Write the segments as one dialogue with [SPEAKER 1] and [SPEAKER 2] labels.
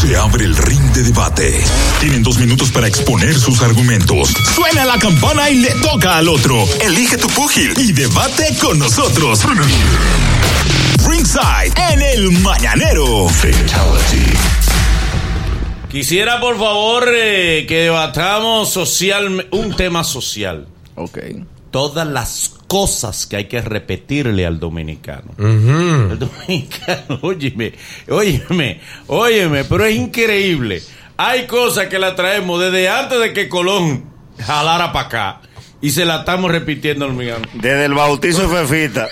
[SPEAKER 1] Se abre el ring de debate. Tienen dos minutos para exponer sus argumentos. Suena la campana y le toca al otro. Elige tu púgil y debate con nosotros. Ringside en el mañanero. Fatality.
[SPEAKER 2] Quisiera, por favor, eh, que debatamos social, un tema social.
[SPEAKER 3] Ok.
[SPEAKER 2] Todas las cosas que hay que repetirle al dominicano. El dominicano, óyeme, óyeme, óyeme, pero es increíble. Hay cosas que la traemos desde antes de que Colón jalara para acá. Y se la estamos repitiendo al dominicano.
[SPEAKER 4] Desde el bautizo de Fefita.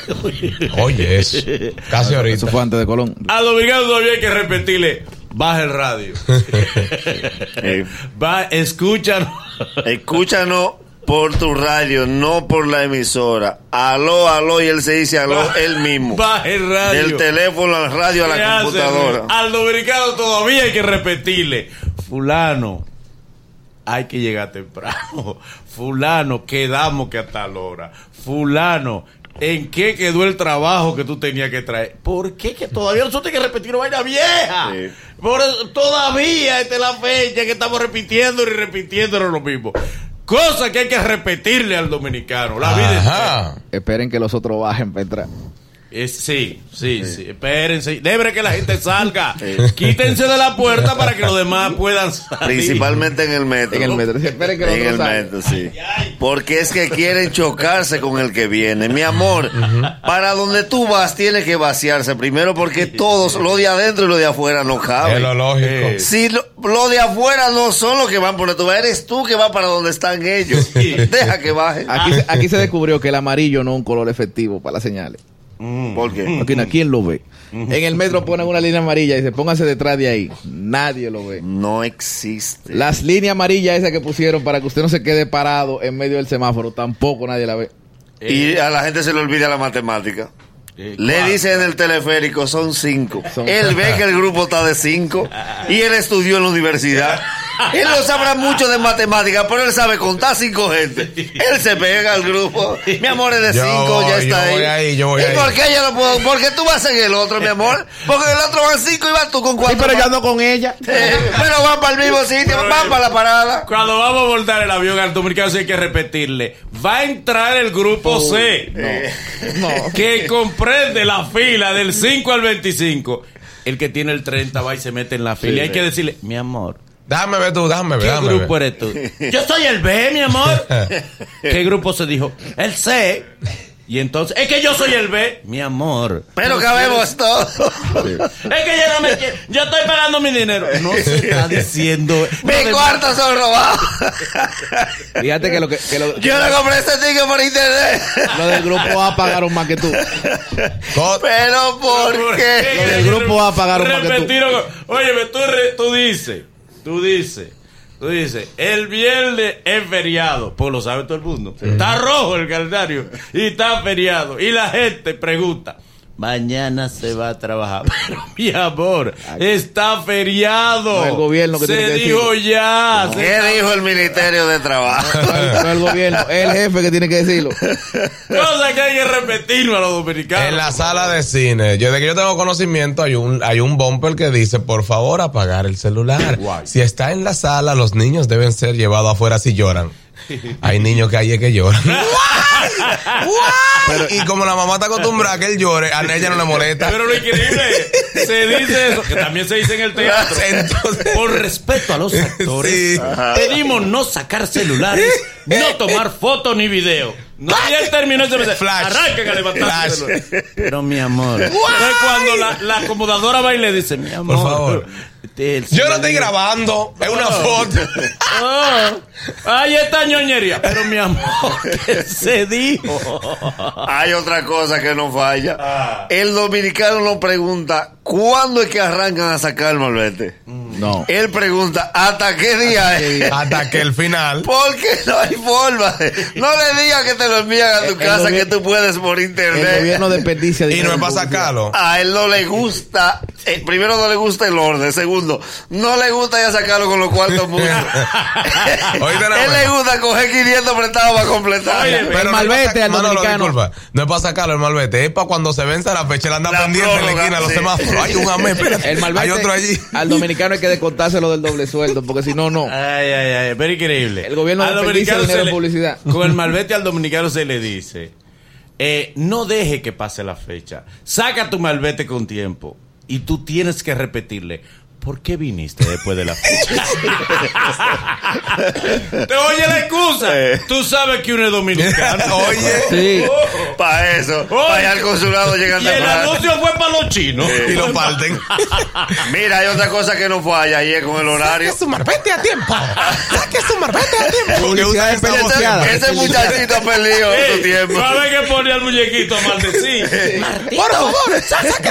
[SPEAKER 5] Oye, eso. Casi ahorita.
[SPEAKER 3] Eso fue antes de Colón.
[SPEAKER 2] Al dominicano todavía hay que repetirle. Baja el radio.
[SPEAKER 4] Eh,
[SPEAKER 2] Va, escúchanos.
[SPEAKER 4] escúchanos por tu radio, no por la emisora. Aló, aló, y él se dice aló él mismo.
[SPEAKER 2] Baja el radio.
[SPEAKER 4] Del teléfono al radio a
[SPEAKER 2] ¿Qué
[SPEAKER 4] la computadora.
[SPEAKER 2] Al dominicano todavía hay que repetirle. Fulano, hay que llegar temprano. Fulano, quedamos que a tal hora. Fulano, ¿en qué quedó el trabajo que tú tenías que traer? ¿Por qué que todavía nosotros hay que repetir una vaina vieja?
[SPEAKER 4] Sí.
[SPEAKER 2] Por eso, todavía esta es la fecha que estamos repitiendo y repitiendo lo mismo. Cosa que hay que repetirle al dominicano. La vida.
[SPEAKER 3] Esperen que los otros bajen para entrar.
[SPEAKER 2] Es- sí, sí, sí, Espérense. Debe que la gente salga. Quítense de la puerta para que los demás puedan salir.
[SPEAKER 4] Principalmente en el metro.
[SPEAKER 3] En el metro. Dice, Esperen que los
[SPEAKER 4] En el
[SPEAKER 3] salgan.
[SPEAKER 4] metro, sí. Porque es que quieren chocarse con el que viene. Mi amor, para donde tú vas tiene que vaciarse primero porque todos, lo de adentro y lo de afuera no
[SPEAKER 5] Es
[SPEAKER 4] caben.
[SPEAKER 5] lo lógico.
[SPEAKER 4] Si lo, lo de afuera no son los que van por vas, eres tú que vas para donde están ellos. Deja que bajen.
[SPEAKER 3] Aquí, se- aquí se descubrió que el amarillo no es un color efectivo para las señales.
[SPEAKER 4] ¿Por qué?
[SPEAKER 3] Aquí, ¿Quién lo ve? En el metro ponen una línea amarilla y dice, póngase detrás de ahí. Nadie lo ve.
[SPEAKER 4] No existe.
[SPEAKER 3] Las líneas amarillas esas que pusieron para que usted no se quede parado en medio del semáforo, tampoco nadie la ve.
[SPEAKER 4] Y a la gente se le olvida la matemática.
[SPEAKER 2] Eh,
[SPEAKER 4] Le dice en el teleférico, son cinco.
[SPEAKER 3] Son-
[SPEAKER 4] Él ve que el grupo está de cinco y él estudió en la universidad. Él no sabrá mucho de matemáticas, pero él sabe contar cinco gente. Él se pega al grupo. Mi amor es de
[SPEAKER 5] Yo
[SPEAKER 4] cinco, ya está
[SPEAKER 5] yo
[SPEAKER 4] ahí.
[SPEAKER 5] voy ahí, yo voy
[SPEAKER 4] ¿Y
[SPEAKER 5] ahí.
[SPEAKER 4] por qué yo no puedo? Porque tú vas en el otro, mi amor. Porque en el otro van cinco y vas tú con cuatro.
[SPEAKER 3] pero yo ando con ella.
[SPEAKER 4] Pero van para el mismo sitio, van para la parada.
[SPEAKER 2] Cuando vamos a voltar el avión al dominicano sí hay que repetirle. Va a entrar el grupo C.
[SPEAKER 3] No.
[SPEAKER 2] Que comprende la fila del 5 al 25. El que tiene el 30 va y se mete en la fila. y hay que decirle, mi amor,
[SPEAKER 5] Déjame ver tú, déjame ver.
[SPEAKER 2] ¿qué
[SPEAKER 5] déjame
[SPEAKER 2] grupo
[SPEAKER 5] ver.
[SPEAKER 2] eres tú? Yo soy el B, mi amor. ¿Qué grupo se dijo? El C. Y entonces, es que yo soy el B, mi amor.
[SPEAKER 4] Pero cabemos todos.
[SPEAKER 2] Es que yo no me quiero. Yo estoy pagando mi dinero. No se está diciendo.
[SPEAKER 4] Mis cuartos son robados.
[SPEAKER 3] Fíjate que lo que, que lo,
[SPEAKER 4] Yo le compré este ticket por internet.
[SPEAKER 3] lo del grupo A pagaron más que tú.
[SPEAKER 4] Pero ¿por qué?
[SPEAKER 3] Lo del grupo A pagaron más que tú.
[SPEAKER 2] Repetir, Oye, tú, re- tú dices, tú dices, tú dices, el viernes es feriado, pues lo sabe todo el mundo. Está rojo el calendario y está feriado. Y la gente pregunta, mañana se va a trabajar. Pero mi amor, está feriado.
[SPEAKER 3] No, el gobierno que
[SPEAKER 2] se
[SPEAKER 3] tiene que
[SPEAKER 2] dijo ya. se-
[SPEAKER 4] ¿Qué dijo el Ministerio de Trabajo?
[SPEAKER 3] No, no el gobierno, es el jefe que tiene que decirlo.
[SPEAKER 2] Cosa que hay que repetirlo a los dominicanos.
[SPEAKER 5] En la sala de cine, yo de que yo tengo conocimiento, hay un, hay un bumper que dice, por favor, apagar el celular. Si está en la sala, los niños deben ser llevados afuera si lloran. Hay niños que hay es que lloran. Pero, y como la mamá está acostumbrada a que él llore, a ella no le molesta.
[SPEAKER 2] Pero lo increíble se dice eso, que también se dice en el teatro.
[SPEAKER 5] Entonces-
[SPEAKER 2] por respeto a los actores,
[SPEAKER 5] Sí.
[SPEAKER 2] pedimos no sacar celulares, no tomar foto ni video. No, y él terminó ese mensaje.
[SPEAKER 5] Flash.
[SPEAKER 2] Arranquen a levantar. Pero mi amor. Es cuando la, la acomodadora va y le dice, mi amor.
[SPEAKER 5] favor.
[SPEAKER 2] el
[SPEAKER 5] Yo no estoy grabando, es una foto.
[SPEAKER 2] Ah, ahí está ñoñería. Pero mi amor, ¿qué se dijo?
[SPEAKER 4] Hay otra cosa que no falla.
[SPEAKER 2] Ah.
[SPEAKER 4] El dominicano no pregunta cuándo es que arrancan a sacar el malvete.
[SPEAKER 3] No.
[SPEAKER 4] Él pregunta hasta qué día es.
[SPEAKER 5] Hasta que el final.
[SPEAKER 4] Porque no hay forma. de- No le digas que te lo envían a tu
[SPEAKER 3] El- el
[SPEAKER 4] casa que tú puedes por
[SPEAKER 3] El
[SPEAKER 4] internet.
[SPEAKER 3] gobierno desperdicia
[SPEAKER 5] Y no es para sacarlo.
[SPEAKER 4] A él no le gusta eh, primero no le gusta el orden, segundo, no le gusta ya sacarlo con los cuartos muchos. Él le gusta coger 500 prestados para completar.
[SPEAKER 2] Oye,
[SPEAKER 3] El
[SPEAKER 5] no es
[SPEAKER 3] malvete al
[SPEAKER 5] Manolo,
[SPEAKER 3] dominicano.
[SPEAKER 5] disculpa, no es para sacarlo el malvete, es para cuando se vence la fecha, él anda
[SPEAKER 4] La
[SPEAKER 5] pendiente en la
[SPEAKER 4] prórroga,
[SPEAKER 5] esquina de los semáforos. Hay un amén, espérate.
[SPEAKER 3] El malvete,
[SPEAKER 5] Hay otro allí.
[SPEAKER 3] Al dominicano hay que descontárselo del doble sueldo, porque si no, no.
[SPEAKER 2] Ay, ay, ay, pero increíble.
[SPEAKER 3] El gobierno
[SPEAKER 2] Al dominicano
[SPEAKER 3] dinero
[SPEAKER 2] se
[SPEAKER 3] en
[SPEAKER 2] le-
[SPEAKER 3] publicidad.
[SPEAKER 2] Con el malvete al dominicano se le dice, eh, no deje que pase la fecha. Saca tu malvete con tiempo. Y tú tienes que repetirle, ¿por qué viniste después de la fecha? Te oye la excusa.
[SPEAKER 4] Eh.
[SPEAKER 2] Tú sabes que uno es dominicano.
[SPEAKER 5] Oye.
[SPEAKER 3] Sí.
[SPEAKER 4] Para eso, para ir al consulado llegan
[SPEAKER 2] Y el
[SPEAKER 4] temprano.
[SPEAKER 2] anuncio fue para los chinos.
[SPEAKER 5] Y lo parten.
[SPEAKER 4] Mira, hay otra cosa que no falla y es con el horario.
[SPEAKER 5] su marbete a tiempo. Saque su marbete a tiempo.
[SPEAKER 3] Publicidad
[SPEAKER 5] Porque usa esa
[SPEAKER 4] Ese, ese muchachito ha perdido su tiempo.
[SPEAKER 2] ¿Sabes que pone al muñequito a maldecir?
[SPEAKER 5] Por favor, saque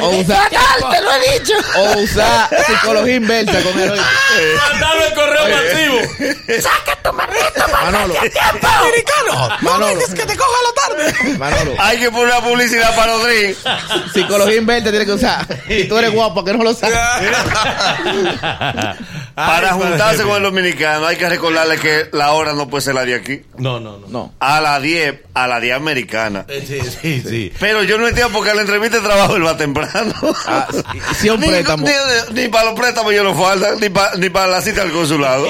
[SPEAKER 3] O, o usar,
[SPEAKER 6] te lo he dicho.
[SPEAKER 3] o usar psicología inversa con el
[SPEAKER 2] Mandarlo el correo masivo.
[SPEAKER 6] Saca tu marrito,
[SPEAKER 3] Manolo,
[SPEAKER 5] Americano. No
[SPEAKER 3] Manolo.
[SPEAKER 5] dejes que te coja la tarde.
[SPEAKER 3] Manolo.
[SPEAKER 4] Hay que poner una publicidad para drinks.
[SPEAKER 3] Psicología inversa tiene que usar. Si tú eres guapo, que no lo sabes.
[SPEAKER 4] Para juntarse con el dominicano hay que recordarle que la hora no puede ser la de aquí.
[SPEAKER 2] No, no, no.
[SPEAKER 3] No.
[SPEAKER 4] A las 10, a las 10 americana.
[SPEAKER 2] Eh, Sí, sí, sí.
[SPEAKER 4] Pero yo no entiendo porque la entrevista de trabajo él va temprano.
[SPEAKER 3] Ah, si un
[SPEAKER 4] ni,
[SPEAKER 3] préstamo.
[SPEAKER 4] ni- ni para los préstamos yo no falta, ni, pa- ni para la cita al consulado.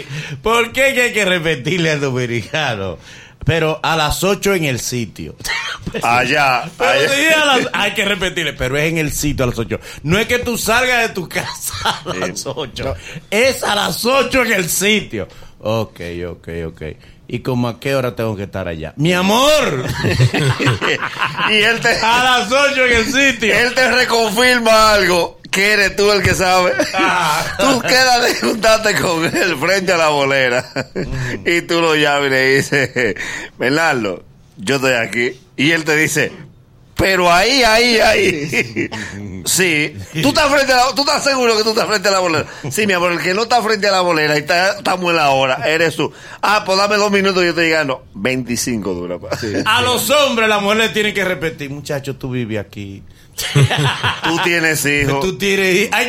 [SPEAKER 2] ¿Por qué que hay que repetirle al dominicano? Pero a las 8 en el sitio.
[SPEAKER 4] Allá, allá.
[SPEAKER 2] las- hay que repetirle, pero es en el sitio a las 8. No es que tú salgas de tu casa a las 8. Es a las 8 en el sitio. Ok, ok, ok. ¿Y como a qué hora tengo que estar allá? ¡Mi amor!
[SPEAKER 4] y él te,
[SPEAKER 2] A las 8 en el sitio.
[SPEAKER 4] él te reconfirma algo que eres tú el que sabe.
[SPEAKER 2] Ah.
[SPEAKER 4] tú quedas de juntarte con él frente a la bolera
[SPEAKER 2] Mm.
[SPEAKER 4] y tú lo llamas y le dices, Bernardo, yo estoy aquí. Y él te dice, pero ahí, ahí, ahí. Sí. ¿Tú estás, frente a la, ¿Tú estás seguro que tú estás frente a la bolera? Sí, mi amor, el que no está frente a la bolera y está, estamos en la hora, eres tú. Ah, pues dame dos minutos y yo te diga, no, 25 dura. pa.
[SPEAKER 2] A los hombres, la mujer le tiene que repetir, muchacho, tú vives aquí.
[SPEAKER 4] Tú tienes hijos.
[SPEAKER 2] Tú tienes hijos. Hay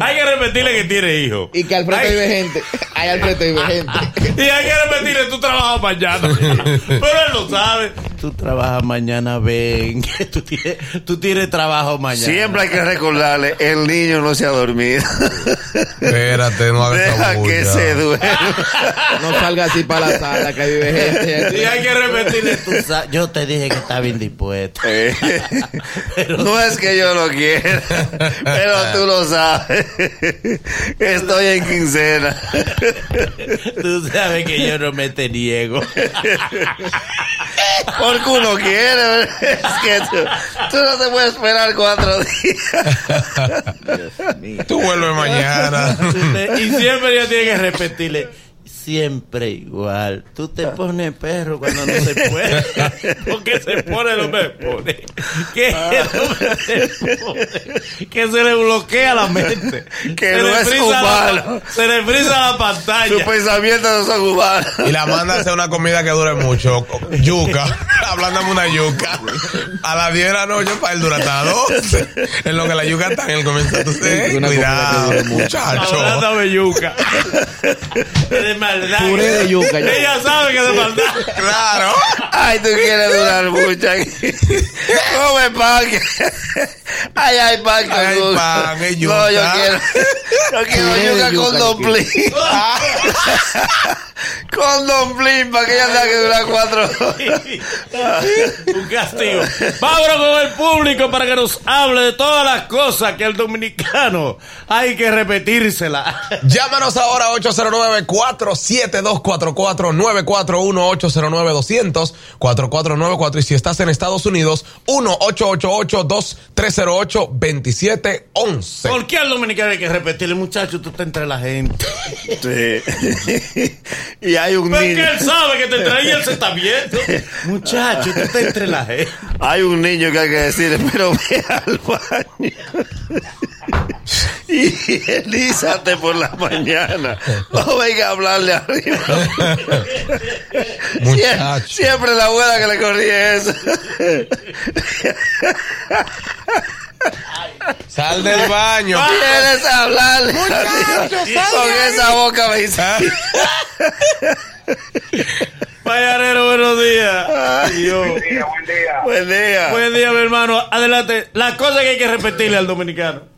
[SPEAKER 2] hay que repetirle que tiene hijos.
[SPEAKER 3] Y que al frente
[SPEAKER 2] Hay-
[SPEAKER 3] vive gente. Ahí al frente vive gente.
[SPEAKER 2] Y hay que repetirle, tú trabajas mañana. Pero él lo sabe. Tú trabajas mañana, ven. que Tú tienes, tú tienes trabajo mañana.
[SPEAKER 4] Siempre hay que recordarle, el niño no se ha dormido.
[SPEAKER 5] Espérate, no hagas esa
[SPEAKER 4] Deja que se duerma.
[SPEAKER 3] No salga así para la sala, que vive gente.
[SPEAKER 2] Y hay que repetirle, tú yo te dije que estaba indispuesto.
[SPEAKER 4] Eh,
[SPEAKER 2] Pero-
[SPEAKER 4] no es que yo lo quiera, pero tú lo sabes. Estoy en quincena.
[SPEAKER 2] Tú sabes que yo no me te niego.
[SPEAKER 4] Porque uno quiere. Es que tú, tú no te puedes esperar cuatro días.
[SPEAKER 5] Tú vuelves mañana.
[SPEAKER 2] y siempre yo tiene que repetirle. Siempre igual. Tú te pones perro cuando no se puede. Porque se pone, no me pone. Que no me pone. Que se le bloquea la mente.
[SPEAKER 4] Que
[SPEAKER 2] se
[SPEAKER 4] no
[SPEAKER 2] le
[SPEAKER 4] es
[SPEAKER 2] la-
[SPEAKER 4] humano.
[SPEAKER 2] se le frisa la
[SPEAKER 4] Sus
[SPEAKER 2] pantalla.
[SPEAKER 4] pensamientos no son humanos.
[SPEAKER 5] Y la manda a hacer una comida que dure mucho. Yuca. Hablándome una yuca. A las 10 de la noche para él dura hasta las 12. En lo que la yuca está en el comienzo. Entonces, cuidado, muchacho.
[SPEAKER 2] Hablando yuca. Maldad.
[SPEAKER 3] Puré de yuca, ya.
[SPEAKER 2] Ella sabe que es de maldad.
[SPEAKER 5] Claro.
[SPEAKER 4] Ay, tú quieres durar mucho aquí. Come pan. Ay, hay pan con
[SPEAKER 5] Ay, pan, hay
[SPEAKER 4] No, yo
[SPEAKER 5] yuca.
[SPEAKER 4] quiero. Yo quiero
[SPEAKER 3] de
[SPEAKER 4] yuca con
[SPEAKER 3] yuca,
[SPEAKER 4] domplín. con domplín para que ella tenga que durar cuatro horas.
[SPEAKER 2] Un castigo. Vámonos con el público para que nos hable de todas las cosas que el dominicano hay que repetírsela.
[SPEAKER 5] Llámanos ahora 809-472-4494-941-809-200-4494. Y si estás en Estados Unidos, 1-888-2-308-2711.
[SPEAKER 2] ¿Por qué al dominicano hay que repetirle, muchacho, tú estás entre la gente?
[SPEAKER 4] Sí. y hay un
[SPEAKER 2] Porque
[SPEAKER 4] niño.
[SPEAKER 2] él sabe que te trae y él se está viendo. Muchacho, tú estás entre la gente.
[SPEAKER 4] Hay un niño que hay que decirle, pero ve al baño. y elízate por la mañana. No venga a hablarle arriba. Sie-. Siempre la abuela que le corría eso.
[SPEAKER 5] Sal del baño.
[SPEAKER 4] ¿Quieres hablarle? Con esa boca me dice.
[SPEAKER 2] Mañanero, buenos días. Dios.
[SPEAKER 7] Buen día, buen día.
[SPEAKER 4] Buen día.
[SPEAKER 2] Buen día, mi hermano. Adelante. La cosa que hay que repetirle al dominicano.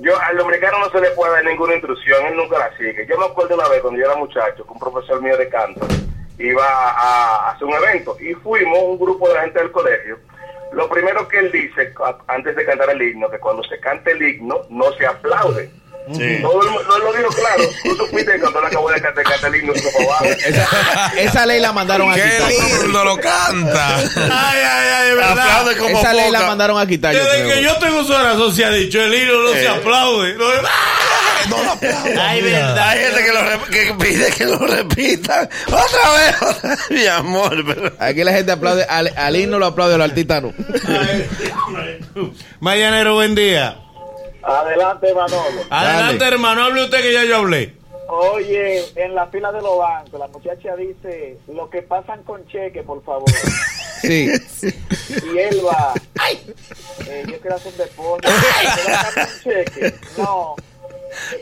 [SPEAKER 7] Yo, al dominicano no se le puede dar ninguna instrucción, él nunca la sigue. Yo me acuerdo una vez cuando yo era muchacho, que un profesor mío de canto iba a, hacer un evento y fuimos un grupo de gente del colegio. Lo primero que él dice antes de cantar el himno, que cuando se cante el himno no se aplaude.
[SPEAKER 4] Sí.
[SPEAKER 7] Todo el mundo lo dijo claro. Tú supiste que cuando él acabó de cantar, cantar el himno, abajo.
[SPEAKER 3] Esa, esa ley la mandaron a
[SPEAKER 5] Qué
[SPEAKER 3] quitar.
[SPEAKER 5] lindo lo canta.
[SPEAKER 2] Ay, ay, ay, verdad.
[SPEAKER 4] Aplaude como
[SPEAKER 3] Esa ley la mandaron a quitar. yo
[SPEAKER 2] Desde
[SPEAKER 3] creo.
[SPEAKER 2] que yo tengo su razón se ha dicho, el himno no se aplaude. No,
[SPEAKER 5] No lo aplaudan,
[SPEAKER 2] Ay,
[SPEAKER 5] mira.
[SPEAKER 2] verdad.
[SPEAKER 4] Hay gente que, lo que pide que lo repitan. Otra vez, otra vez. Mi amor, pero.
[SPEAKER 3] Aquí la gente aplaude. Al, al himno lo aplaude, al artista no.
[SPEAKER 2] Mañanero, buen día.
[SPEAKER 7] Adelante, Manolo.
[SPEAKER 2] Adelante,
[SPEAKER 3] Dale.
[SPEAKER 2] hermano, hable usted que ya yo hablé.
[SPEAKER 7] Oye, en la fila de los bancos, la muchacha dice, lo que pasan con cheque, por favor.
[SPEAKER 3] Sí.
[SPEAKER 7] y él va, eh, yo quiero hacer un depósito, ¿me va a sacar un cheque? No,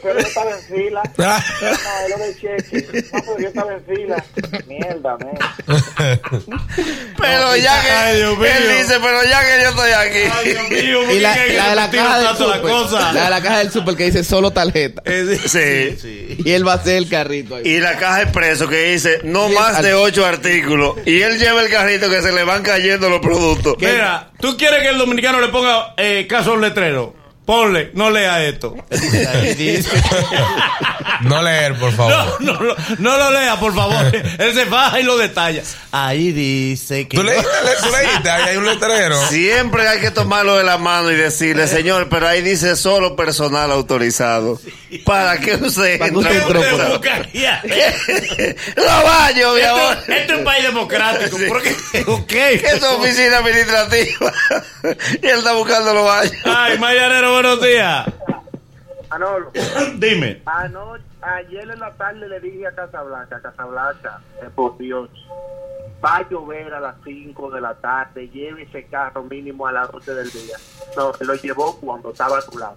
[SPEAKER 7] pero yo estaba en fila, no, es lo del cheque, no, pero yo estaba en fila, mierda, men.
[SPEAKER 4] Pero ya que.
[SPEAKER 2] Ay, Dios mío.
[SPEAKER 4] Él dice, pero ya que yo estoy aquí.
[SPEAKER 2] Ay, Dios mío, ¿por
[SPEAKER 3] Y la, la de la caja del
[SPEAKER 2] tanto la
[SPEAKER 3] super.
[SPEAKER 2] cosa?
[SPEAKER 3] La de la caja del super que dice solo tarjeta.
[SPEAKER 2] Eh,
[SPEAKER 4] Sí.
[SPEAKER 2] sí.
[SPEAKER 3] Y él va a hacer el carrito ahí.
[SPEAKER 4] Y la caja expreso que dice no más de ocho artículos. Y él lleva el carrito que se le van cayendo los productos.
[SPEAKER 2] Mira, ¿tú quieres que el dominicano le ponga eh, caso a un letrero? Ponle, no lea esto.
[SPEAKER 5] No leer, por
[SPEAKER 2] No,
[SPEAKER 5] favor.
[SPEAKER 2] no, no, no lo lea, por favor. Él se baja y lo detalla. Ahí dice que.
[SPEAKER 5] ¿Tú leíste? ¿Tú leíste? Ahí hay un letrero.
[SPEAKER 4] Siempre hay que tomarlo de la mano y decirle, señor, pero ahí dice solo personal autorizado. ¿Para qué usted
[SPEAKER 3] Para que
[SPEAKER 4] entra?
[SPEAKER 3] usted.
[SPEAKER 4] Los baños, mi
[SPEAKER 2] Esto,
[SPEAKER 4] amor.
[SPEAKER 2] esto es un país democrático.
[SPEAKER 4] Sí.
[SPEAKER 2] ¿Por qué? Ok.
[SPEAKER 4] Que es oficina administrativa. y él está buscando los baños.
[SPEAKER 2] Ay, Mayanero, buenos días.
[SPEAKER 7] Manolo,
[SPEAKER 2] Dime.
[SPEAKER 7] anoche, ayer en la tarde le dije a Casablanca, Casablanca, eh, por Dios, va a llover a las 5 de la tarde, lleve ese carro mínimo a las 12 del día. No, lo llevó cuando estaba a tu lado.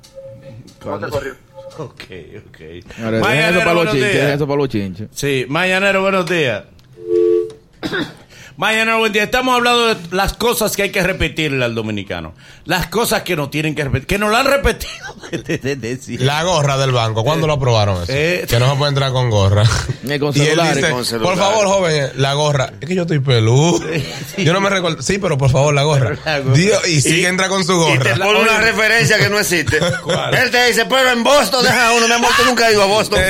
[SPEAKER 7] No se corrió.
[SPEAKER 2] Ok, ok.
[SPEAKER 3] Ahora, dejen eso
[SPEAKER 2] Mañanero,
[SPEAKER 3] para los
[SPEAKER 2] buenos
[SPEAKER 3] chinches. eso para los chinches.
[SPEAKER 2] Sí, Mañanero, buenos días. Mañanero, buen día. Estamos hablando de las cosas que hay que repetirle al dominicano. Las cosas que no tienen que repetir. Que no lo han repetido desde desde siempre.
[SPEAKER 5] La gorra del banco, ¿cuándo lo aprobaron eso?
[SPEAKER 2] Eh.
[SPEAKER 5] Que no se puede entrar con gorra.
[SPEAKER 3] Ni con
[SPEAKER 5] y él
[SPEAKER 3] celulares.
[SPEAKER 5] dice,
[SPEAKER 4] Con celulares.
[SPEAKER 5] por favor, joven, la gorra. Es que yo estoy peludo. Yo no me recuerdo. Sí, pero por favor, la gorra.
[SPEAKER 2] La gorra.
[SPEAKER 5] Dios, y sigue entra con su
[SPEAKER 4] Y te
[SPEAKER 5] gorra.
[SPEAKER 4] pone una referencia que no existe.
[SPEAKER 2] ¿Cuál?
[SPEAKER 4] Él te dice, pero en Boston deja uno. Mi amor, tú nunca a Boston.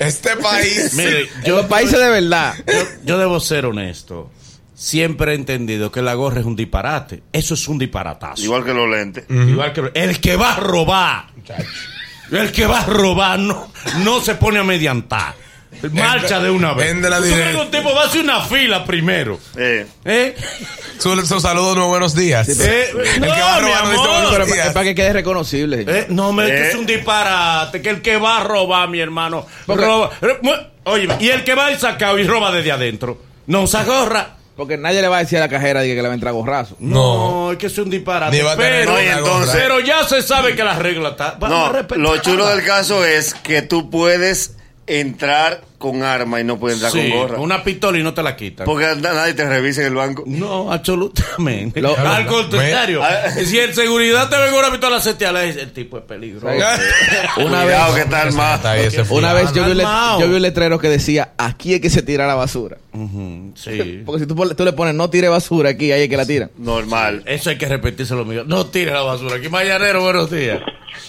[SPEAKER 5] Este país.
[SPEAKER 2] Mire, yo,
[SPEAKER 3] los países de verdad.
[SPEAKER 2] yo, yo debo ser honesto. Siempre he entendido que la gorra es un disparate. Eso es un disparatazo.
[SPEAKER 4] Igual que los lentes.
[SPEAKER 2] Igual que el que va a robar. El que va a robar no, no se pone a mediantar. Marcha de una vez.
[SPEAKER 5] Vende la
[SPEAKER 2] Tú crees
[SPEAKER 5] directa.
[SPEAKER 2] que un tipo va a hacer una fila primero.
[SPEAKER 4] Eh.
[SPEAKER 2] ¿Eh?
[SPEAKER 5] Su, su saludo, no buenos días.
[SPEAKER 2] Eh,
[SPEAKER 5] el
[SPEAKER 2] no,
[SPEAKER 5] que va dice buenos días.
[SPEAKER 3] es para que quede reconocible.
[SPEAKER 2] Eh, no, me,
[SPEAKER 4] Eh.
[SPEAKER 2] es un disparate. Que el que va a robar, mi hermano, roba. Oye, y el que va al sacado y roba desde adentro. No usa gorra.
[SPEAKER 3] Porque nadie le va a decir a la cajera que le va a entrar gorrazo.
[SPEAKER 2] No, es que es un disparate.
[SPEAKER 5] A
[SPEAKER 2] pero,
[SPEAKER 4] No, entonces-
[SPEAKER 2] pero ya se sabe que la regla está. Vamos a
[SPEAKER 4] No, lo chulo del caso es que tú puedes entrar con arma y no puedes entrar
[SPEAKER 2] Sí,
[SPEAKER 4] con gorra.
[SPEAKER 2] una pistola y no te la quitan.
[SPEAKER 4] Porque na- nadie te revisa en el banco.
[SPEAKER 2] No, absolutamente.
[SPEAKER 3] Lo-
[SPEAKER 2] Al contrario,
[SPEAKER 4] Ah.
[SPEAKER 2] si el seguridad te ve con una pistola seteada, el tipo es peligroso.
[SPEAKER 3] Una
[SPEAKER 4] Cuidado
[SPEAKER 3] vez,
[SPEAKER 4] que está armado.
[SPEAKER 5] Está ahí ese
[SPEAKER 3] una vez yo vi, un let-
[SPEAKER 2] Armado.
[SPEAKER 3] yo vi un letrero que decía, aquí es que se tira la basura.
[SPEAKER 2] Sí.
[SPEAKER 3] Porque si tú, le pones, no tire basura aquí, ahí es que la tiran.
[SPEAKER 4] Normal.
[SPEAKER 2] Eso hay que repetirse lo mío. No tire la basura. Aquí, Mayanero, buenos días.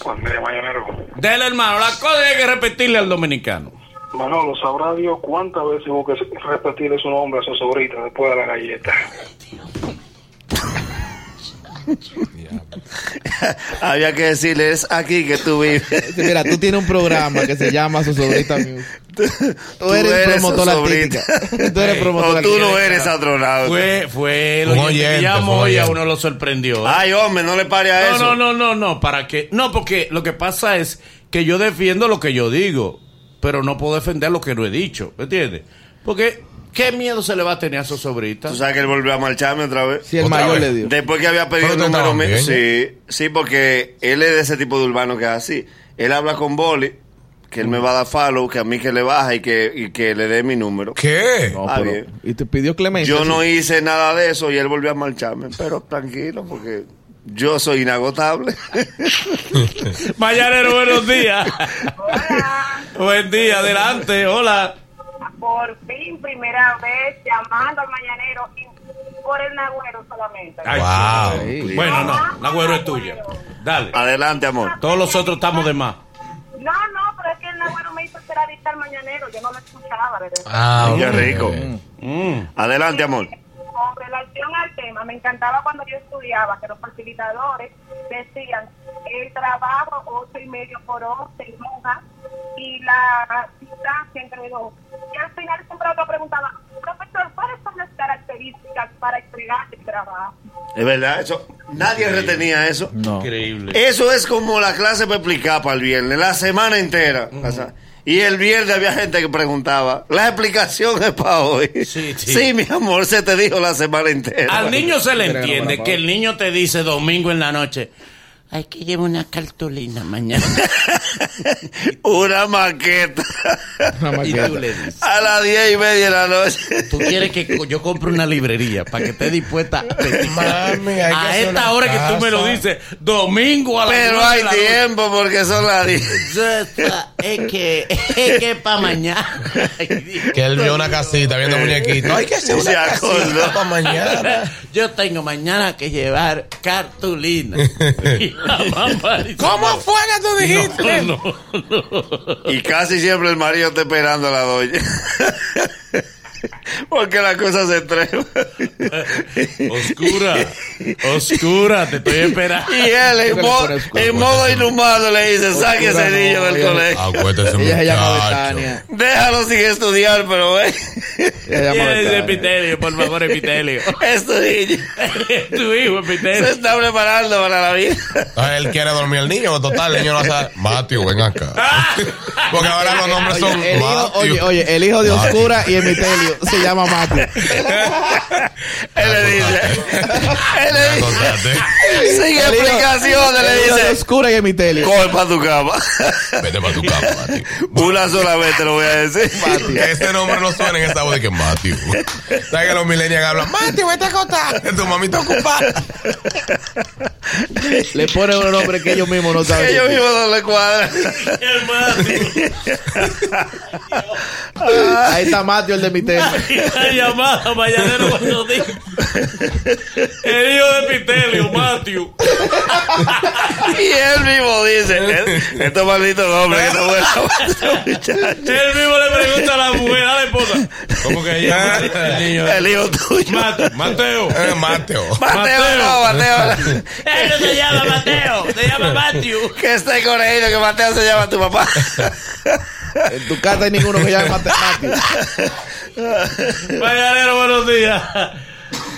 [SPEAKER 7] Buen día, mañanero.
[SPEAKER 2] Dele, hermano. La cosa hay que repetirle al dominicano.
[SPEAKER 7] Manolo, ¿sabrá Dios cuántas veces hubo que repetirle su nombre a su sobrita después de la galleta?
[SPEAKER 4] Había que decirle, es aquí que tú vives.
[SPEAKER 3] Mira, tú tienes un programa que se llama Sosobrita Music. Tú eres,
[SPEAKER 4] eres
[SPEAKER 3] promotor artística. Tú eres promotor
[SPEAKER 4] O tú no eres astronauta.
[SPEAKER 2] Fue, fue oyente que llamó y a uno lo sorprendió. ¿eh?
[SPEAKER 4] Ay, hombre, no le pare a
[SPEAKER 2] No,
[SPEAKER 4] eso.
[SPEAKER 2] no, no, no, no, ¿para qué? No, porque lo que pasa es que yo defiendo lo que yo digo, pero no puedo defender lo que no he dicho, ¿me entiendes? Porque ¿Qué miedo se le va a tener a su sobrita?
[SPEAKER 4] Tú sabes que él volvió a marcharme otra vez.
[SPEAKER 3] Si el mayor
[SPEAKER 5] vez.
[SPEAKER 3] le dio.
[SPEAKER 4] Después que había pedido el número mío. Sí, sí, porque él es de ese tipo de urbano que es así. Él habla con Boli, que él me va a dar follow, que a mí que le baja y que, y que le dé mi número.
[SPEAKER 5] ¿Qué?
[SPEAKER 3] No,
[SPEAKER 4] Ah,
[SPEAKER 3] pero-
[SPEAKER 4] bien.
[SPEAKER 3] y te pidió clemencia.
[SPEAKER 4] Yo
[SPEAKER 3] sí.
[SPEAKER 4] no hice nada de eso y él volvió a marcharme. Pero tranquilo, porque yo soy inagotable.
[SPEAKER 2] Mañanero, buenos días.
[SPEAKER 8] Hola,
[SPEAKER 2] Buen día, adelante, hola.
[SPEAKER 8] por fin, primera vez llamando al mañanero y por el nagüero solamente.
[SPEAKER 2] Ay,
[SPEAKER 5] Wow.
[SPEAKER 3] Sí.
[SPEAKER 2] Bueno, no, la güero es tuya. Dale.
[SPEAKER 4] Adelante, amor.
[SPEAKER 2] Todos los otros estamos de más.
[SPEAKER 8] No, no, el nagüero me hizo ser adicta al mañanero, yo no lo escuchaba, verdad.
[SPEAKER 5] Ah,
[SPEAKER 4] Qué rico.
[SPEAKER 2] Mm.
[SPEAKER 4] Adelante, amor.
[SPEAKER 8] Con relación al tema, me encantaba cuando yo estudiaba que los facilitadores decían el trabajo ocho y medio por ocho se monja y la distancia entre dos. Y al final siempre otro preguntaba, ¿cuáles son las características para entregar el trabajo?
[SPEAKER 4] Es verdad, eso. Nadie retenía eso.
[SPEAKER 3] No.
[SPEAKER 2] Increíble.
[SPEAKER 4] Eso es como la clase para explicar para el viernes, la semana entera. O sea, y el viernes había gente que preguntaba, la explicación es para hoy.
[SPEAKER 2] Sí, sí.
[SPEAKER 4] mi amor, se te dijo la semana entera.
[SPEAKER 2] Al niño se le entiende que el niño te dice domingo en la noche, hay que llevar una cartulina mañana.
[SPEAKER 4] Una maqueta.
[SPEAKER 3] Una
[SPEAKER 2] y
[SPEAKER 3] maqueta.
[SPEAKER 2] tú le dices,
[SPEAKER 4] A las diez y media de la noche.
[SPEAKER 2] tú quieres que yo compre una librería para que esté dispuesta a.
[SPEAKER 5] Mami, hay que
[SPEAKER 2] a esta hora que tú me lo dices, domingo a las
[SPEAKER 4] Pero hay
[SPEAKER 2] la noche.
[SPEAKER 4] tiempo porque son las diez.
[SPEAKER 2] Es que, es que para mañana.
[SPEAKER 5] Que él vio una casita viendo muñequitos. Hay que hacer
[SPEAKER 4] Se
[SPEAKER 5] una
[SPEAKER 4] acordó.
[SPEAKER 5] casita para mañana.
[SPEAKER 2] Yo tengo mañana que llevar cartulina. Y la mamá dice,
[SPEAKER 5] ¿Cómo fue que tú dijiste?
[SPEAKER 2] No, no, no.
[SPEAKER 4] Y casi siempre el marido está esperando a la doña. Porque la cosa se extrema.
[SPEAKER 2] Oscura, oscura, te estoy esperando.
[SPEAKER 4] Y él en, mo- en modo inhumano le dice, saque ese
[SPEAKER 3] no,
[SPEAKER 4] niño del colegio.
[SPEAKER 5] Acuérdese,
[SPEAKER 3] Ella se llama. Betania.
[SPEAKER 4] Déjalo sin estudiar, pero ve.
[SPEAKER 3] Ella se llama
[SPEAKER 2] ¿Quién es. Epitelio? Por favor, Epitelio.
[SPEAKER 4] Este niño
[SPEAKER 2] tu hijo,
[SPEAKER 4] se
[SPEAKER 2] Epitelio.
[SPEAKER 4] está preparando para la vida.
[SPEAKER 5] Ah, Él quiere dormir el niño, total, el niño no sabe. Matthew, ven acá. Porque ahora los nombres son
[SPEAKER 3] Oye, el hijo,
[SPEAKER 5] Matthew.
[SPEAKER 3] oye, oye, el hijo de. Oscura y Se llama Matthew.
[SPEAKER 4] Él le dice, él le dice, sin explicaciones le dice,
[SPEAKER 3] Oscura y Emitelio.
[SPEAKER 4] coge para tu cama.
[SPEAKER 5] Vete para tu cama, Matthew.
[SPEAKER 4] Una sola vez te lo voy a decir.
[SPEAKER 5] Que ese nombre no suena en esta voz de que Matthew. ¿Sabes que los millennials hablan? Matthew, vete a acostar. Tu mamita ocupada.
[SPEAKER 3] Le ponen un nombre que ellos mismos no saben.
[SPEAKER 4] Ellos mismos no le cuadran.
[SPEAKER 3] Ahí está Matthew, el de
[SPEAKER 2] La llamada, mañanero, cuando diga. El hijo de Epitelio, Matthew.
[SPEAKER 4] Y él mismo dice, "Eh, estos malditos nombres que no vuelven muchachos.
[SPEAKER 2] Él mismo le pregunta a la mujer, a la esposa. ¿Cómo que ella? El niño.
[SPEAKER 4] El hijo tuyo.
[SPEAKER 2] Mateo. Mateo.
[SPEAKER 5] Eh, Mateo.
[SPEAKER 4] Mateo, no, Mateo.
[SPEAKER 2] Él no se llama Mateo, se llama Matthew.
[SPEAKER 4] Que esté corregido que Mateo se llama tu papá.
[SPEAKER 3] En tu casa hay ninguno que llame Mate- Matthew.
[SPEAKER 2] Mañanero, buenos días.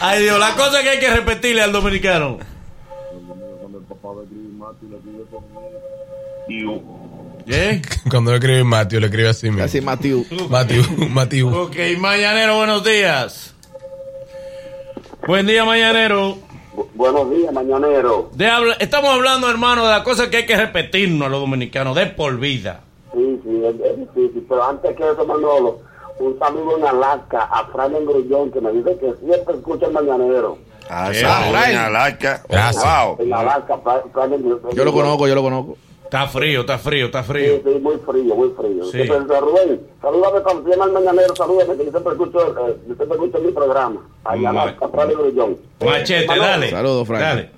[SPEAKER 2] Ay Dios, la cosa que hay que repetirle al dominicano. ¿Eh?
[SPEAKER 5] Cuando le escribe Matthew, le escribe así mismo.
[SPEAKER 3] Así Matthew.
[SPEAKER 5] Matthew, Matthew.
[SPEAKER 2] Ok, mañanero, buenos días. Buen día, mañanero.
[SPEAKER 7] Buenos días, mañanero.
[SPEAKER 2] De habla- estamos hablando, hermano, de la cosa que hay que repetirnos a los dominicanos de por vida.
[SPEAKER 7] Sí, sí, es, es difícil, pero antes que eso, Manolo, un saludo en Alaska a Fran Grullón, que me dice que siempre escucha el mañanero.
[SPEAKER 4] Ah,
[SPEAKER 2] Eh,
[SPEAKER 4] en Alaska.
[SPEAKER 5] Gracias.
[SPEAKER 4] Wow.
[SPEAKER 7] En Alaska, Fran, Fran Grullón.
[SPEAKER 3] Yo lo conozco, yo lo conozco.
[SPEAKER 2] Está frío, está frío, está
[SPEAKER 7] Sí,
[SPEAKER 2] frío.
[SPEAKER 7] sí, muy frío, muy frío.
[SPEAKER 2] Sí.
[SPEAKER 7] Sí. Pero, Rubén, salúdame llama el mañanero, salúdame, que yo siempre escucho, eh, yo siempre escucho mi programa. Allá Alaska, Fran Grullón.
[SPEAKER 2] Machete, dale.
[SPEAKER 3] Saludos, Frank.
[SPEAKER 2] Dale.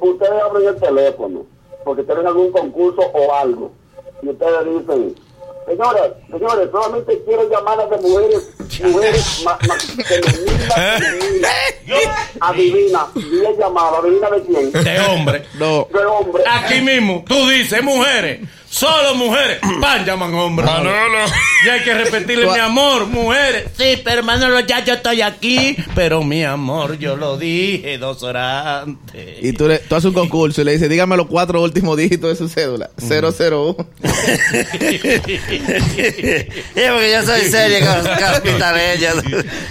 [SPEAKER 7] Ustedes abren el teléfono porque tienen algún concurso o algo y ustedes dicen señores, señores, solamente quiero llamadas de mujeres, mujeres ma- ma- femeninas, femeninas. adivina, 10 llamadas, adivina de quién,
[SPEAKER 2] De hombre.
[SPEAKER 3] No.
[SPEAKER 7] de hombre.
[SPEAKER 2] Aquí mismo, tú dices, mujeres, Solo mujeres. Pan llaman hombres.
[SPEAKER 5] Manolo.
[SPEAKER 2] Y hay que repetirle, mi amor, mujeres. Sí, pero Manolo, ya yo estoy aquí. Pero mi amor, yo lo dije dos horas antes.
[SPEAKER 3] Y tú, le, tú haces un concurso y le dices, dígame los cuatro últimos dígitos de su cédula. 001.
[SPEAKER 4] Es porque yo soy seria con caspitareña.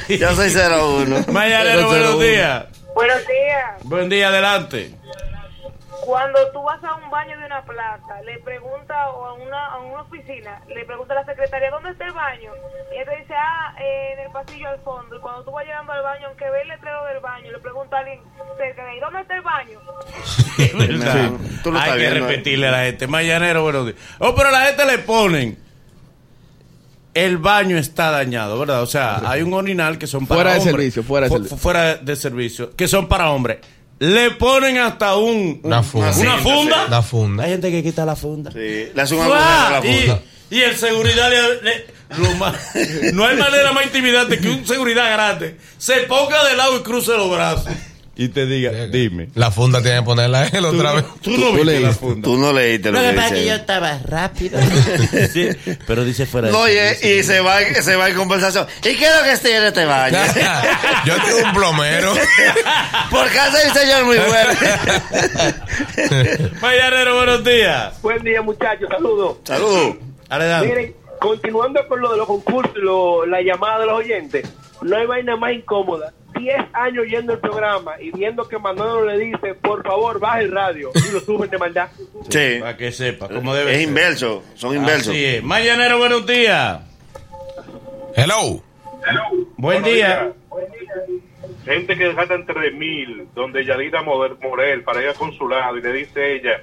[SPEAKER 4] Yo soy 01.
[SPEAKER 2] Mañanero, buenos días.
[SPEAKER 8] Buenos días.
[SPEAKER 2] Buen día, adelante.
[SPEAKER 8] Cuando tú vas a un baño de una plaza, le pregunta o a una, a una oficina, le pregunta a la secretaria, ¿dónde está el baño? Y ella te dice, ah, eh, en el pasillo al fondo. Y cuando tú vas llegando al baño, aunque ve el letrero del baño, le pregunta a alguien cerca de ahí, ¿dónde está el baño?
[SPEAKER 2] Verdad.
[SPEAKER 4] Sí, tú lo
[SPEAKER 2] Hay que
[SPEAKER 4] viendo, ¿eh?
[SPEAKER 2] repetirle a la gente. Mañanero, buenos días. Oh, pero a la gente le ponen. El baño está dañado, ¿verdad? O sea, hay un orinal que son para
[SPEAKER 3] Fuera de
[SPEAKER 2] hombres.
[SPEAKER 3] servicio, fuera de
[SPEAKER 2] Fu-
[SPEAKER 3] servicio.
[SPEAKER 2] fuera de servicio, que son para hombres. Le ponen hasta un,
[SPEAKER 5] Una funda.
[SPEAKER 2] una funda.
[SPEAKER 5] La funda.
[SPEAKER 2] Hay gente que quita la funda.
[SPEAKER 4] Sí, le hace un
[SPEAKER 2] ¡Fua!
[SPEAKER 4] agujero a la
[SPEAKER 2] y,
[SPEAKER 4] funda.
[SPEAKER 2] y el seguridad le- le- lo más- no hay manera más intimidante que un seguridad grande se ponga de lado y cruce los brazos y te diga, dime.
[SPEAKER 5] La funda tiene que ponerla él otra vez.
[SPEAKER 2] Tú no viste la
[SPEAKER 3] leíste.
[SPEAKER 2] funda.
[SPEAKER 4] Tú no leíste lo,
[SPEAKER 9] Lo que
[SPEAKER 4] que
[SPEAKER 9] pasa es que yo estaba rápido.
[SPEAKER 2] Sí, pero dice fuera de
[SPEAKER 4] No,
[SPEAKER 2] servicio.
[SPEAKER 4] y, y se va, se va en conversación. ¿Y qué es lo que estoy en este baño?
[SPEAKER 5] Yo tengo un plomero.
[SPEAKER 4] Por casa un señor muy bueno.
[SPEAKER 2] Mañanero, buenos días.
[SPEAKER 10] Buen día, muchachos. Saludos.
[SPEAKER 4] Saludos.
[SPEAKER 2] Adelante.
[SPEAKER 10] Miren, continuando con lo de los concursos y lo- la llamada de los oyentes, no hay vaina más incómoda. Diez años yendo el programa y viendo que Manolo le dice, por favor, baja el radio y lo suben de maldad.
[SPEAKER 4] Sí.
[SPEAKER 2] Para que sepa cómo debe
[SPEAKER 4] Es
[SPEAKER 2] ser.
[SPEAKER 4] inverso. Son inversos.
[SPEAKER 2] Así es. Mañanero, buenos días.
[SPEAKER 5] Hello.
[SPEAKER 2] Buen día.
[SPEAKER 11] Gente que tres mil, donde Yadira Morel para ir al consulado y le dice ella,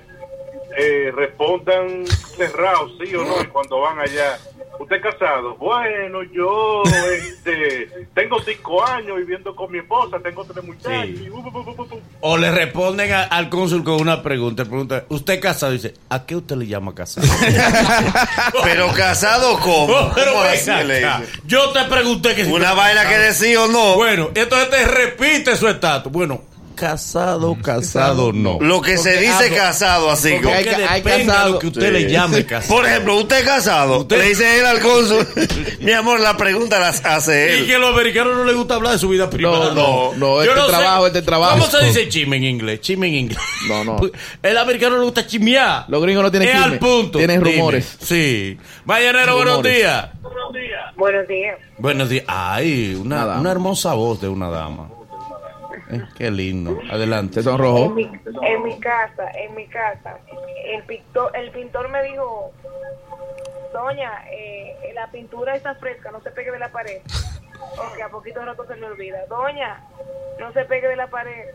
[SPEAKER 11] eh, respondan cerrados, sí o no, y cuando van allá, ¿usted es casado? Bueno, yo este, tengo cinco años viviendo con mi esposa, tengo tres muchachos.
[SPEAKER 2] Sí. O le responden a- al cónsul con una pregunta. Pregunta, ¿usted es casado? Dice, ¿a qué usted le llama casado?
[SPEAKER 4] Pero casado, ¿cómo?
[SPEAKER 2] Pero. Yo te pregunté que si
[SPEAKER 4] Una vaina que decía o no.
[SPEAKER 2] Bueno, entonces te repite su estatus. Bueno, casado, casado, no.
[SPEAKER 4] Lo que se dice casado, así
[SPEAKER 2] Porque
[SPEAKER 4] como.
[SPEAKER 3] hay- hay
[SPEAKER 2] de
[SPEAKER 3] casado.
[SPEAKER 2] lo que usted
[SPEAKER 4] Sí.
[SPEAKER 2] le llame casado.
[SPEAKER 4] Por ejemplo, usted es casado.
[SPEAKER 2] Usted-
[SPEAKER 4] Le dice él al cónsul. Mi amor, la pregunta las hace
[SPEAKER 2] Y
[SPEAKER 4] él.
[SPEAKER 2] que a los americanos no les gusta hablar de su vida privada.
[SPEAKER 3] no, no,
[SPEAKER 2] Yo
[SPEAKER 3] este
[SPEAKER 2] sé-
[SPEAKER 3] trabajo, este trabajo.
[SPEAKER 2] ¿Cómo se dice chisme en inglés? Chisme en inglés.
[SPEAKER 3] No, no.
[SPEAKER 2] El americano le gusta chismear.
[SPEAKER 3] Los gringos no tienen
[SPEAKER 2] Es
[SPEAKER 3] chisme,
[SPEAKER 2] al punto.
[SPEAKER 3] tienen
[SPEAKER 2] Dime.
[SPEAKER 3] rumores.
[SPEAKER 2] Sí. Mañanero, buenos
[SPEAKER 3] Rumores.
[SPEAKER 2] días.
[SPEAKER 8] Buenos días.
[SPEAKER 2] Buenos días. Ay,
[SPEAKER 3] Una
[SPEAKER 2] una hermosa voz de una dama. Eh, qué lindo. Adelante.
[SPEAKER 8] En
[SPEAKER 3] sonrojó.
[SPEAKER 8] mi, en mi casa, en mi casa, el pintor, el pintor me dijo, doña, eh, la pintura está fresca, no se pegue de la pared. Ok, a poquito rato se le olvida. Doña, no se pegue de la pared.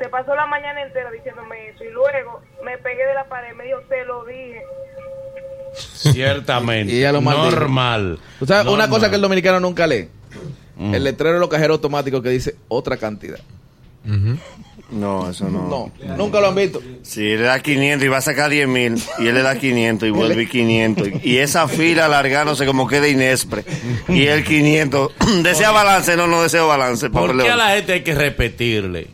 [SPEAKER 8] Se pasó la mañana entera diciéndome eso y luego me pegué de la pared, me dijo, se lo dije.
[SPEAKER 2] Ciertamente.
[SPEAKER 3] Y lo.
[SPEAKER 2] Normal.
[SPEAKER 3] ¿Tú sabes una cosa que el dominicano nunca lee?
[SPEAKER 2] Mm.
[SPEAKER 3] El letrero de los cajeros automáticos que dice otra cantidad.
[SPEAKER 4] No, eso no.
[SPEAKER 3] No, nunca lo han visto.
[SPEAKER 4] Si él le da 500 y va a sacar 10 mil, y él le da 500 y vuelve y 500. Y esa fila alargándose como queda Inespre. Y el 500. ¿Desea balance? No, no deseo balance.
[SPEAKER 2] ¿Por qué a la gente hay que repetirle?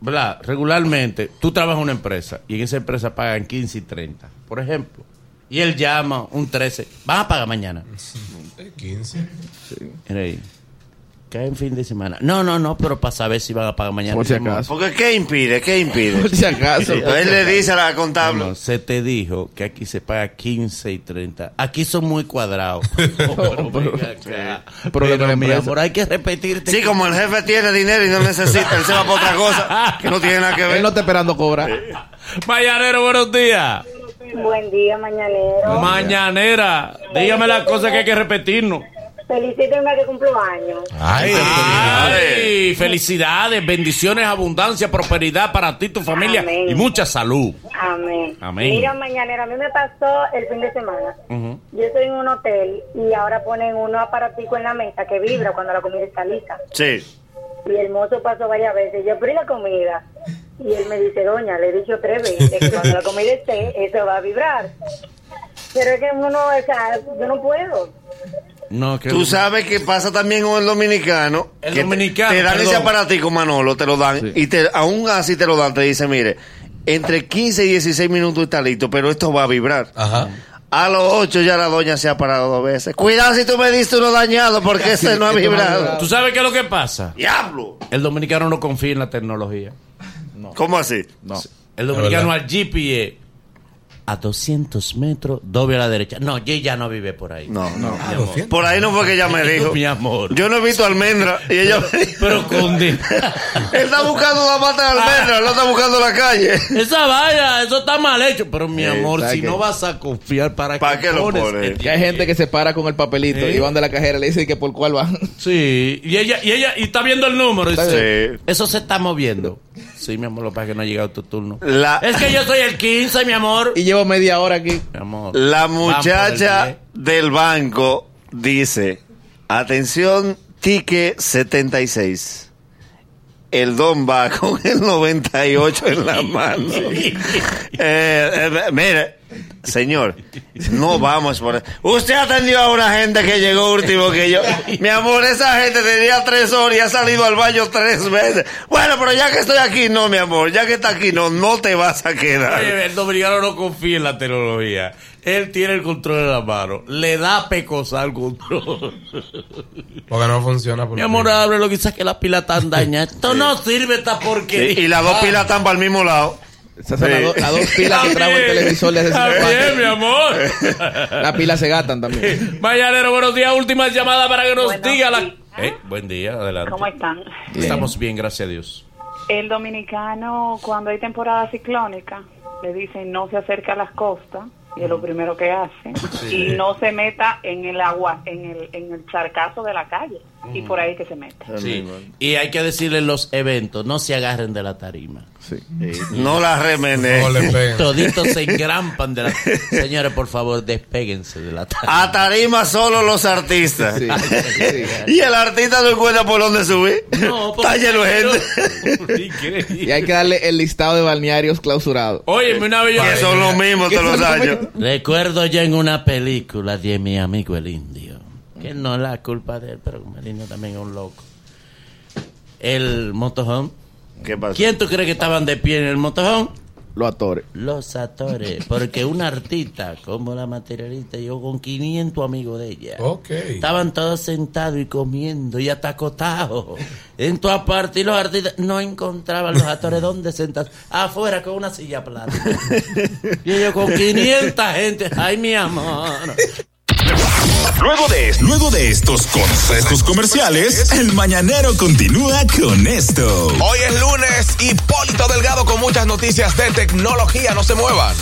[SPEAKER 2] ¿Verdad? Regularmente, tú trabajas en una empresa y en esa empresa pagan 15 y 30, por ejemplo. Y él llama un 13. ¿Van a pagar mañana?
[SPEAKER 5] 15.
[SPEAKER 2] Mira ahí. Cae en fin de semana. No, no, no, pero para saber si van a pagar mañana.
[SPEAKER 3] Por si acaso.
[SPEAKER 4] Porque ¿qué impide? ¿Qué impide?
[SPEAKER 3] Por si acaso.
[SPEAKER 4] Sí, él le dice a la contable.
[SPEAKER 2] no, se te dijo que aquí se paga 15 y 30. Aquí son muy cuadrados. Oh, pero acá. Mi amor, hay que repetirte.
[SPEAKER 4] Sí, como el jefe tiene dinero y no necesita, él se va por otra cosa que no tiene nada que
[SPEAKER 3] Él
[SPEAKER 4] ver.
[SPEAKER 3] no está esperando cobrar.
[SPEAKER 2] Mañanero, buenos días.
[SPEAKER 8] Buen día, mañanero.
[SPEAKER 2] Mañanera, dígame las cosas que hay que repetirnos.
[SPEAKER 8] Felicítenme que cumplo años.
[SPEAKER 5] Ay,
[SPEAKER 2] Ay, felicidades, bendiciones, abundancia, prosperidad para ti, tu familia
[SPEAKER 8] Amén.
[SPEAKER 2] y mucha salud.
[SPEAKER 8] Amén.
[SPEAKER 2] Amén.
[SPEAKER 8] Mira, mañanero, a mí me pasó el fin de semana. Yo estoy en un hotel y ahora ponen unos aparaticos en la mesa que vibra cuando la comida está lista.
[SPEAKER 4] Sí.
[SPEAKER 8] Y el mozo pasó varias veces. Yo, ¿y la comida? Y él me dice, doña, le he dicho tres veces que cuando la comida esté, eso va a vibrar. Pero es que uno no, o sea, yo no puedo.
[SPEAKER 2] No, que
[SPEAKER 4] Tú sabes que pasa también con el dominicano.
[SPEAKER 2] El
[SPEAKER 4] que
[SPEAKER 2] dominicano,
[SPEAKER 4] Te, dan ese aparatico, Manolo, te lo dan.
[SPEAKER 3] Sí.
[SPEAKER 4] Y te, aún así te lo dan, te dice, mire, entre 15 y 16 minutos está listo, pero esto va a vibrar.
[SPEAKER 5] Ajá.
[SPEAKER 4] A los 8 ya la doña se ha parado dos veces. Cuidado si tú me diste uno dañado porque ese no ha
[SPEAKER 3] este no ha
[SPEAKER 4] vibrado.
[SPEAKER 2] ¿Tú sabes qué es lo que pasa?
[SPEAKER 4] ¡Diablo!
[SPEAKER 2] El dominicano no confía en la tecnología.
[SPEAKER 4] ¿Cómo así?
[SPEAKER 3] No.
[SPEAKER 2] El dominicano al GPS a 200 metros, doble a la derecha. No, yo ya no vive por ahí.
[SPEAKER 4] No, no.
[SPEAKER 2] amor.
[SPEAKER 4] Por ahí no fue que ella me dijo.
[SPEAKER 2] Mi amor.
[SPEAKER 4] Yo no he visto almendra y ella me dijo.
[SPEAKER 2] Pero conde.
[SPEAKER 4] Él está buscando la mata de almendra, él no está buscando la calle.
[SPEAKER 2] Esa valla, eso está mal hecho. Pero mi amor,
[SPEAKER 3] ¿sabe
[SPEAKER 2] si no vas a confiar, ¿para,
[SPEAKER 4] ¿Para qué lo
[SPEAKER 2] pones el
[SPEAKER 3] Que hay gente que se para con el papelito
[SPEAKER 2] ¿Eh?
[SPEAKER 3] y van de la cajera y le dicen que por cuál van.
[SPEAKER 2] Sí, y ella, y ella, y está viendo el número.
[SPEAKER 3] Está
[SPEAKER 2] Dice,
[SPEAKER 4] bien.
[SPEAKER 2] Eso se está moviendo. Sí, mi amor, lo que pasa es que no ha llegado tu turno.
[SPEAKER 4] La,
[SPEAKER 2] Es que yo soy el 15, mi amor.
[SPEAKER 3] Y llevo media hora aquí.
[SPEAKER 2] Mi amor.
[SPEAKER 4] la muchacha
[SPEAKER 2] 10.
[SPEAKER 4] del banco dice: Atención, tique 76. El don va con el 98 en la mano. Eh, eh, mire, señor, no vamos por Usted atendió a una gente que llegó último que yo. Mi amor, esa gente tenía tres horas y ha salido al baño tres veces. Bueno, pero ya que estoy aquí, no, mi amor, ya que está aquí, no, no te vas a quedar.
[SPEAKER 2] Oye, el dominicano no confía en la tecnología. Él tiene el control en la mano. Le da pecosa al control.
[SPEAKER 5] Porque no funciona. por
[SPEAKER 2] Mi amor, abre quizás que la pila tan dañada. Esto no sirve esta
[SPEAKER 4] Sí,
[SPEAKER 2] porquería.
[SPEAKER 4] y las dos pilas están para el mismo lado.
[SPEAKER 3] Esas son las,
[SPEAKER 4] Sí.
[SPEAKER 3] do- las dos pilas que trajo el televisor de
[SPEAKER 2] Está bien, mi amor.
[SPEAKER 3] Las pilas se gastan también.
[SPEAKER 2] Mañanero, buenos días. Última llamada para que nos
[SPEAKER 9] Buenos
[SPEAKER 2] diga la. Eh, buen día, adelante.
[SPEAKER 9] ¿Cómo están?
[SPEAKER 2] Estamos bien, gracias a Dios.
[SPEAKER 9] El dominicano, cuando hay temporada ciclónica, le dicen no se acerca a las costas, y es lo primero que hace, y no se meta en el agua, en el, en el charcazo de la calle, y por ahí que se mete.
[SPEAKER 2] Sí. Y hay que decirle en los eventos, no se agarren de la tarima.
[SPEAKER 3] Sí.
[SPEAKER 4] No la remene.
[SPEAKER 5] No.
[SPEAKER 2] Toditos se engrampan de la Señores, por favor, despéguense de la tarima.
[SPEAKER 4] A tarima solo los artistas.
[SPEAKER 3] Sí,
[SPEAKER 4] y el artista no encuentra por dónde subir.
[SPEAKER 2] No,
[SPEAKER 4] Está lleno de gente.
[SPEAKER 2] Increíble.
[SPEAKER 3] Y hay que darle el listado de balnearios clausurados.
[SPEAKER 2] Óyeme, una vez yo-
[SPEAKER 4] Que son los mismos todos los años.
[SPEAKER 2] Recuerdo yo en una película de mi amigo el indio, que no es la culpa de él, pero como el indio también es un loco. El motorhome. ¿Quién tú crees que estaban de pie en el motorhome?
[SPEAKER 3] Los actores.
[SPEAKER 2] Los actores. Porque una artista como la materialista, yo con 500 amigos de ella.
[SPEAKER 5] Ok.
[SPEAKER 2] Estaban todos sentados y comiendo y hasta acostados en todas partes. Y los artistas no encontraban los actores dónde sentados. Afuera con una silla plana. y ellos con 500 gente. Ay, mi amor.
[SPEAKER 1] Luego de, luego de estos consejos comerciales, el mañanero continúa con esto.
[SPEAKER 5] Hoy es lunes y Polito Delgado con muchas noticias de tecnología. No se muevan.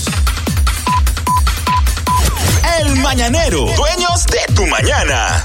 [SPEAKER 1] El mañanero, dueños de tu mañana.